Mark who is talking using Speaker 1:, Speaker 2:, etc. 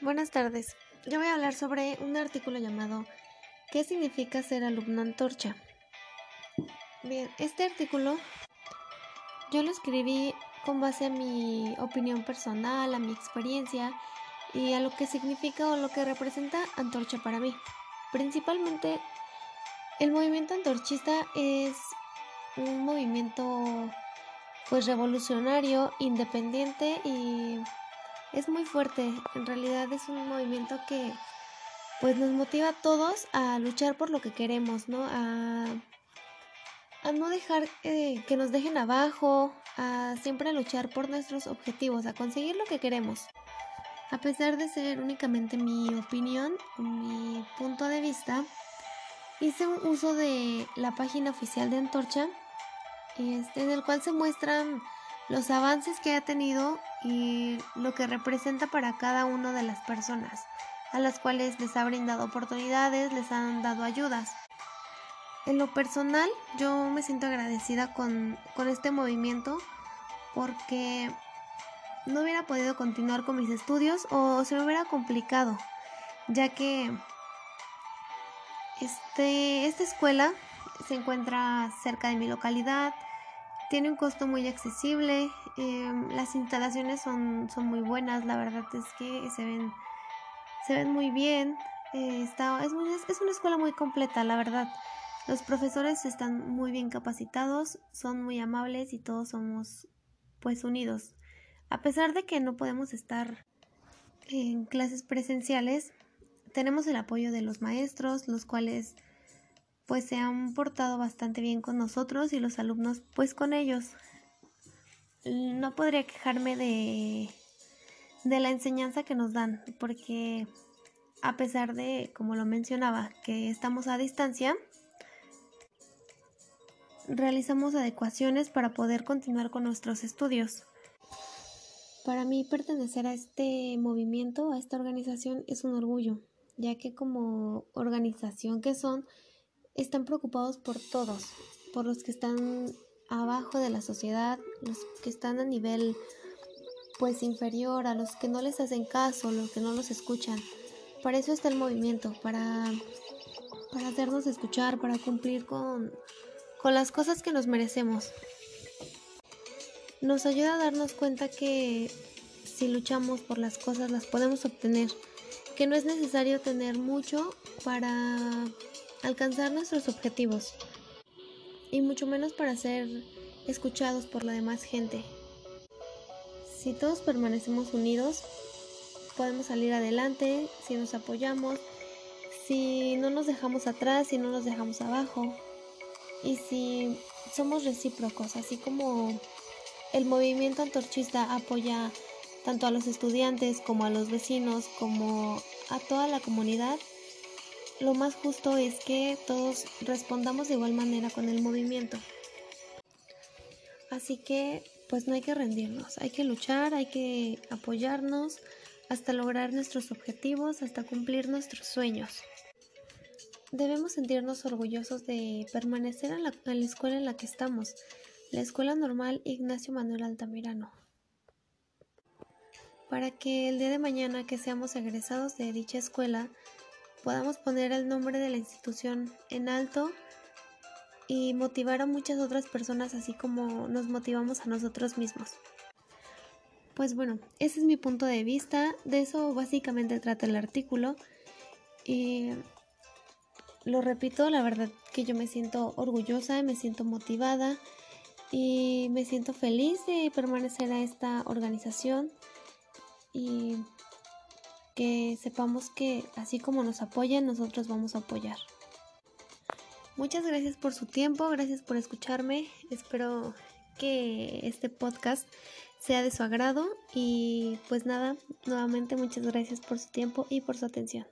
Speaker 1: Buenas tardes. Yo voy a hablar sobre un artículo llamado ¿Qué significa ser alumno antorcha? Bien, este artículo yo lo escribí con base a mi opinión personal, a mi experiencia y a lo que significa o lo que representa antorcha para mí. Principalmente el movimiento antorchista es un movimiento pues revolucionario, independiente y es muy fuerte. En realidad es un movimiento que pues nos motiva a todos a luchar por lo que queremos, ¿no? A, a no dejar eh, que nos dejen abajo, a siempre luchar por nuestros objetivos, a conseguir lo que queremos. A pesar de ser únicamente mi opinión, mi punto de vista, hice un uso de la página oficial de Antorcha, este, en el cual se muestran los avances que ha tenido y lo que representa para cada una de las personas, a las cuales les ha brindado oportunidades, les han dado ayudas. En lo personal, yo me siento agradecida con, con este movimiento porque no hubiera podido continuar con mis estudios o se me hubiera complicado, ya que este, esta escuela se encuentra cerca de mi localidad, tiene un costo muy accesible, em, las instalaciones son, son muy buenas, la verdad es que se ven, se ven muy bien, eh, está, es, es una escuela muy completa, la verdad. Los profesores están muy bien capacitados, son muy amables y todos somos pues unidos. A pesar de que no podemos estar en clases presenciales, tenemos el apoyo de los maestros, los cuales pues se han portado bastante bien con nosotros y los alumnos pues con ellos. No podría quejarme de, de la enseñanza que nos dan, porque a pesar de, como lo mencionaba, que estamos a distancia, realizamos adecuaciones para poder continuar con nuestros estudios. Para mí pertenecer a este movimiento, a esta organización, es un orgullo, ya que como organización que son, están preocupados por todos, por los que están abajo de la sociedad, los que están a nivel pues inferior, a los que no les hacen caso, los que no los escuchan. Para eso está el movimiento, para, para hacernos escuchar, para cumplir con, con las cosas que nos merecemos. Nos ayuda a darnos cuenta que si luchamos por las cosas las podemos obtener, que no es necesario tener mucho para alcanzar nuestros objetivos y mucho menos para ser escuchados por la demás gente. Si todos permanecemos unidos, podemos salir adelante, si nos apoyamos, si no nos dejamos atrás, si no nos dejamos abajo y si somos recíprocos, así como el movimiento antorchista apoya tanto a los estudiantes como a los vecinos como a toda la comunidad, lo más justo es que todos respondamos de igual manera con el movimiento. Así que, pues no hay que rendirnos, hay que luchar, hay que apoyarnos hasta lograr nuestros objetivos, hasta cumplir nuestros sueños. Debemos sentirnos orgullosos de permanecer en la, en la escuela en la que estamos, la Escuela Normal Ignacio Manuel Altamirano para que el día de mañana que seamos egresados de dicha escuela podamos poner el nombre de la institución en alto y motivar a muchas otras personas así como nos motivamos a nosotros mismos. Pues bueno, ese es mi punto de vista, de eso básicamente trata el artículo. Y lo repito, la verdad que yo me siento orgullosa, me siento motivada y me siento feliz de permanecer a esta organización que sepamos que así como nos apoyan, nosotros vamos a apoyar. Muchas gracias por su tiempo, gracias por escucharme. Espero que este podcast sea de su agrado y pues nada, nuevamente muchas gracias por su tiempo y por su atención.